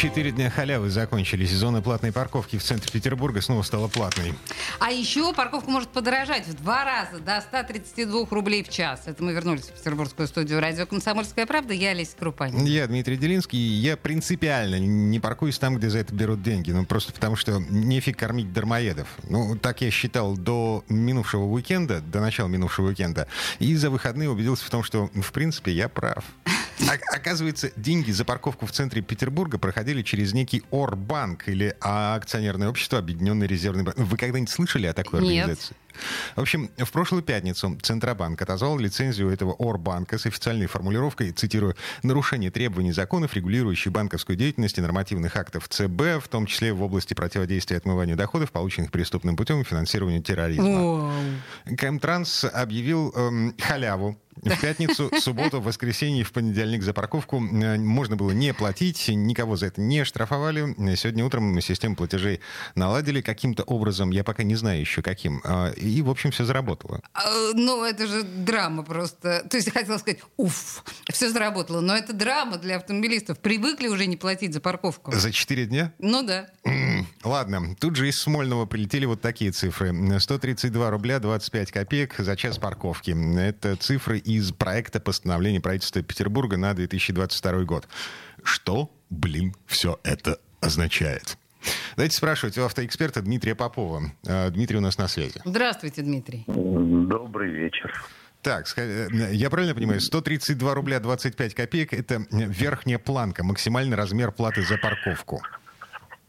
Четыре дня халявы закончились. Зона платной парковки в центре Петербурга снова стала платной. А еще парковка может подорожать в два раза, до 132 рублей в час. Это мы вернулись в петербургскую студию радио «Комсомольская правда». Я Олеся Крупанин. Я Дмитрий Делинский. Я принципиально не паркуюсь там, где за это берут деньги. Ну, просто потому что нефиг кормить дармоедов. Ну, так я считал до минувшего уикенда, до начала минувшего уикенда. И за выходные убедился в том, что, в принципе, я прав. Оказывается, деньги за парковку в центре Петербурга проходили через некий Орбанк или акционерное общество Объединенный резервный банк. Вы когда-нибудь слышали о такой Нет. организации? В общем, в прошлую пятницу Центробанк отозвал лицензию этого Орбанка с официальной формулировкой, цитирую, «нарушение требований законов, регулирующих банковскую деятельность и нормативных актов ЦБ, в том числе в области противодействия отмыванию доходов, полученных преступным путем и финансированию терроризма». Кэмтранс объявил эм, халяву в пятницу, субботу, воскресенье и в понедельник за парковку э, можно было не платить, никого за это не штрафовали. Сегодня утром систему платежей наладили каким-то образом, я пока не знаю еще каким. А, И, в общем, все заработало. А, Ну, это же драма просто. То есть я хотела сказать, уф, все заработало. Но это драма для автомобилистов. Привыкли уже не платить за парковку. За 4 дня? Ну да. Ладно, тут же из Смольного прилетели вот такие цифры. 132 рубля 25 копеек за час парковки. Это цифры из проекта постановления правительства Петербурга на 2022 год. Что, блин, все это означает? Давайте спрашивать у автоэксперта Дмитрия Попова. Э, Дмитрий у нас на связи. Здравствуйте, Дмитрий. Добрый вечер. Так, э, я правильно понимаю, 132 рубля 25 копеек – это верхняя планка, максимальный размер платы за парковку.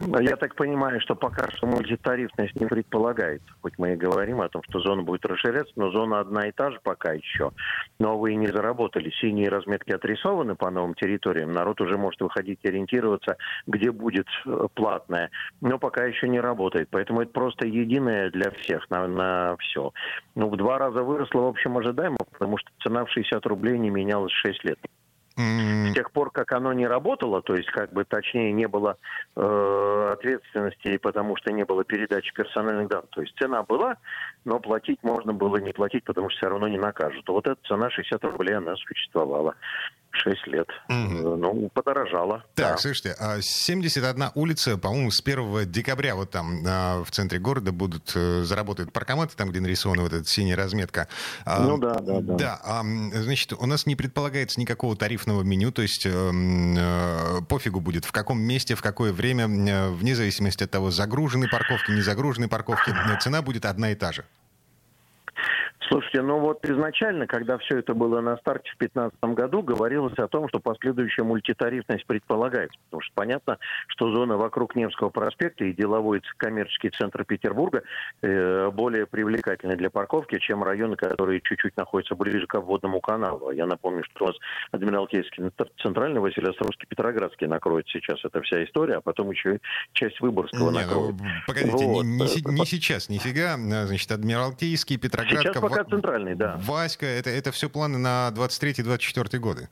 Я так понимаю, что пока что мультитарифность не предполагается. Хоть мы и говорим о том, что зона будет расширяться, но зона одна и та же пока еще. Новые не заработали. Синие разметки отрисованы по новым территориям. Народ уже может выходить и ориентироваться, где будет э, платная. Но пока еще не работает. Поэтому это просто единое для всех на, на все. Ну, в два раза выросло, в общем, ожидаемо, потому что цена в 60 рублей не менялась 6 лет. С тех пор, как оно не работало, то есть, как бы точнее, не было э, ответственности, потому что не было передачи персональных данных. То есть цена была, но платить можно было не платить, потому что все равно не накажут. Вот эта цена 60 рублей, она существовала 6 лет. Э, Ну, подорожала. Так, да. слушайте, а 71 улица, по-моему, с 1 декабря вот там а, в центре города будут э, заработают паркоматы, там, где нарисована вот эта синяя разметка. А, Ну да, да, да. Да, а, значит, у нас не предполагается никакого тарифного меню, то есть э, пофигу будет, в каком месте, в какое время, вне зависимости от того, загружены парковки, не загружены парковки, цена будет одна и та же. Слушайте, ну вот изначально, когда все это было на старте в 2015 году, говорилось о том, что последующая мультитарифность предполагается. Потому что понятно, что зона вокруг Невского проспекта и деловой коммерческий центр Петербурга э, более привлекательны для парковки, чем районы, которые чуть-чуть находятся ближе к обводному каналу. А Я напомню, что у нас Адмиралтейский, Центральный, Василиостровский, Петроградский накроет сейчас эта вся история, а потом еще и часть Выборгского Не, накроет. ну, погодите, не, Вот. не се- не сейчас, нифига. Значит, Адмиралтейский, Петроградка, Сейчас центральный, да. Васька, это, это все планы на 23-24 годы.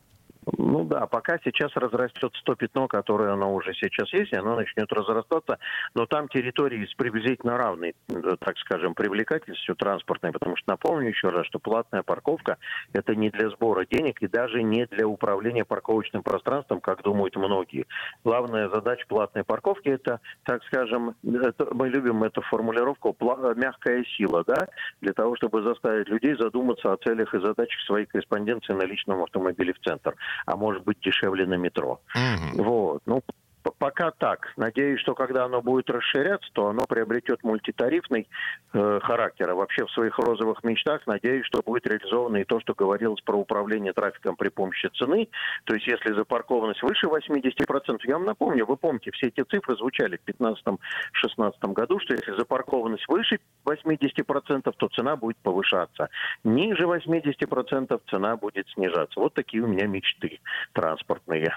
Ну да, пока сейчас разрастет 100 пятно, которое оно уже сейчас есть, и оно начнет разрастаться, но там территории с приблизительно равной, э, так скажем, привлекательностью транспортной, потому что напомню еще раз, что платная парковка – это не для сбора денег и даже не для управления парковочным пространством, как думают многие. Главная задача платной парковки – это, так скажем, это- мы любим эту формулировку «мягкая сила», да, для того, чтобы заставить людей задуматься о целях и задачах своей корреспонденции на личном автомобиле в центр, а может быть дешевле на метро. Мгм. Вот. Ну, пока так. Надеюсь, что когда оно будет расширяться, то оно приобретет мультитарифный э, характер. А вообще в своих розовых мечтах надеюсь, что будет реализовано и то, что говорилось про управление трафиком при помощи цены. То есть если запаркованность выше 80%, я вам напомню, вы помните, все эти цифры звучали в 2015-2016 году, что если запаркованность выше 80%, то цена будет повышаться. Ниже 80% цена будет снижаться. Вот такие у меня мечты транспортные.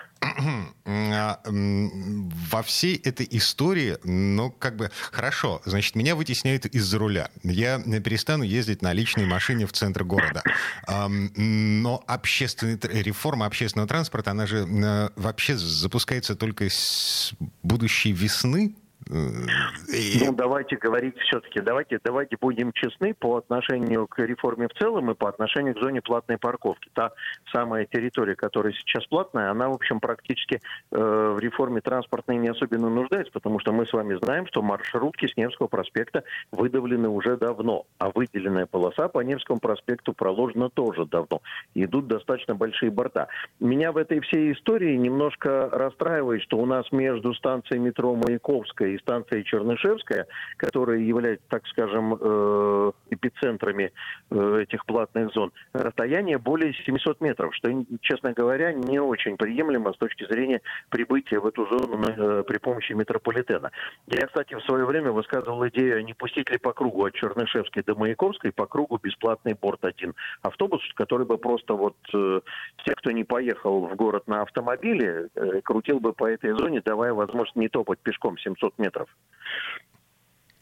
Во всей этой истории, ну, как бы, хорошо, значит, меня вытесняют из-за руля. Я перестану ездить на личной машине в центр города. Но общественный, реформа общественного транспорта, она же э, вообще запускается только с будущей весны, ну, давайте говорить все-таки, давайте, давайте будем честны по отношению к реформе в целом и по отношению к зоне платной парковки. Та самая территория, которая сейчас платная, она, в общем, практически э, в реформе транспортной не особенно нуждается, потому что мы с вами знаем, что маршрутки с Невского проспекта выдавлены уже давно, а выделенная полоса по Невскому проспекту проложена тоже давно. Идут достаточно большие борта. Меня в этой всей истории немножко расстраивает, что у нас между станцией метро Маяковская и станция Чернышевская, которые являются, так скажем, э, эпицентрами э, этих платных зон, расстояние более 700 метров, что, честно говоря, не очень приемлемо с точки зрения прибытия в эту зону э, при помощи метрополитена. Я, кстати, в свое время высказывал идею, не пустить ли по кругу от Чернышевской до Маяковской по кругу бесплатный борт один автобус, который бы просто вот те, кто не поехал в город на автомобиле, крутил бы по этой зоне, давая возможность не топать пешком 700 метров.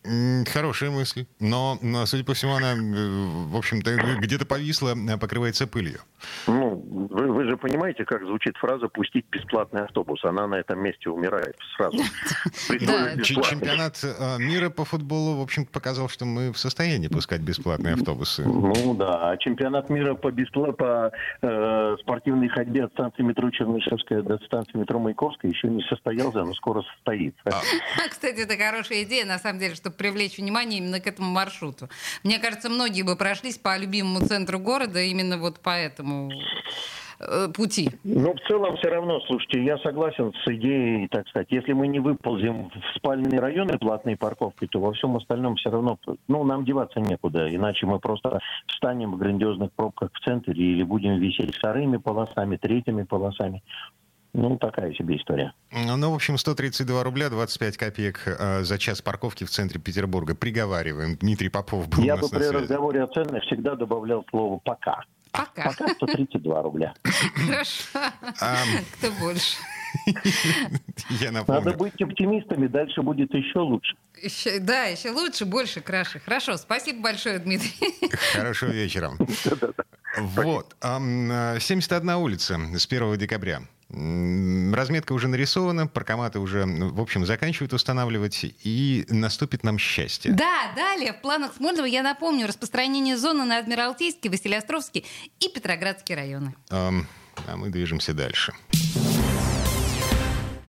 Хорошая мысль. Но, судя по всему, она, в общем-то, где-то повисла, а покрывается пылью. Ну, вы, вы же понимаете, как звучит фраза «пустить бесплатный автобус». Она на этом месте умирает сразу. Чемпионат а, мира по футболу, в общем показал, что мы в состоянии пускать бесплатные автобусы. Ну да, а чемпионат мира по, по э, спортивной ходьбе от станции метро Чернышевская до станции метро Маяковская еще не состоялся, но скоро состоится. А. Кстати, это хорошая идея, на самом деле, что чтобы привлечь внимание именно к этому маршруту. Мне кажется, многие бы прошлись по любимому центру города именно вот по этому э, пути. Ну, в целом все равно, слушайте, я согласен с идеей, так сказать, если мы не выползем в спальные районы платной парковкой, то во всем остальном все равно, ну, нам деваться некуда, иначе мы просто встанем в грандиозных пробках в центре или будем висеть вторыми полосами, третьими полосами. Ну, такая себе история. Ну, в общем, 132 рубля 25 копеек э, за час парковки в центре Петербурга. Приговариваем. Дмитрий Попов был Я у нас бы при разговоре о ценах всегда добавлял слово «пока». Пока. Пока 132 рубля. Хорошо. Кто больше? Я напомню. Надо быть оптимистами, дальше будет еще лучше. Еще, да, еще лучше, больше, краше. Хорошо, спасибо большое, Дмитрий. Хорошего вечера. Вот, 71 улица с 1 декабря. Разметка уже нарисована, паркоматы уже, в общем, заканчивают устанавливать, и наступит нам счастье. Да, далее в планах Смольного, я напомню, распространение зоны на Адмиралтейский, Василиостровский и Петроградский районы. А, а мы движемся дальше.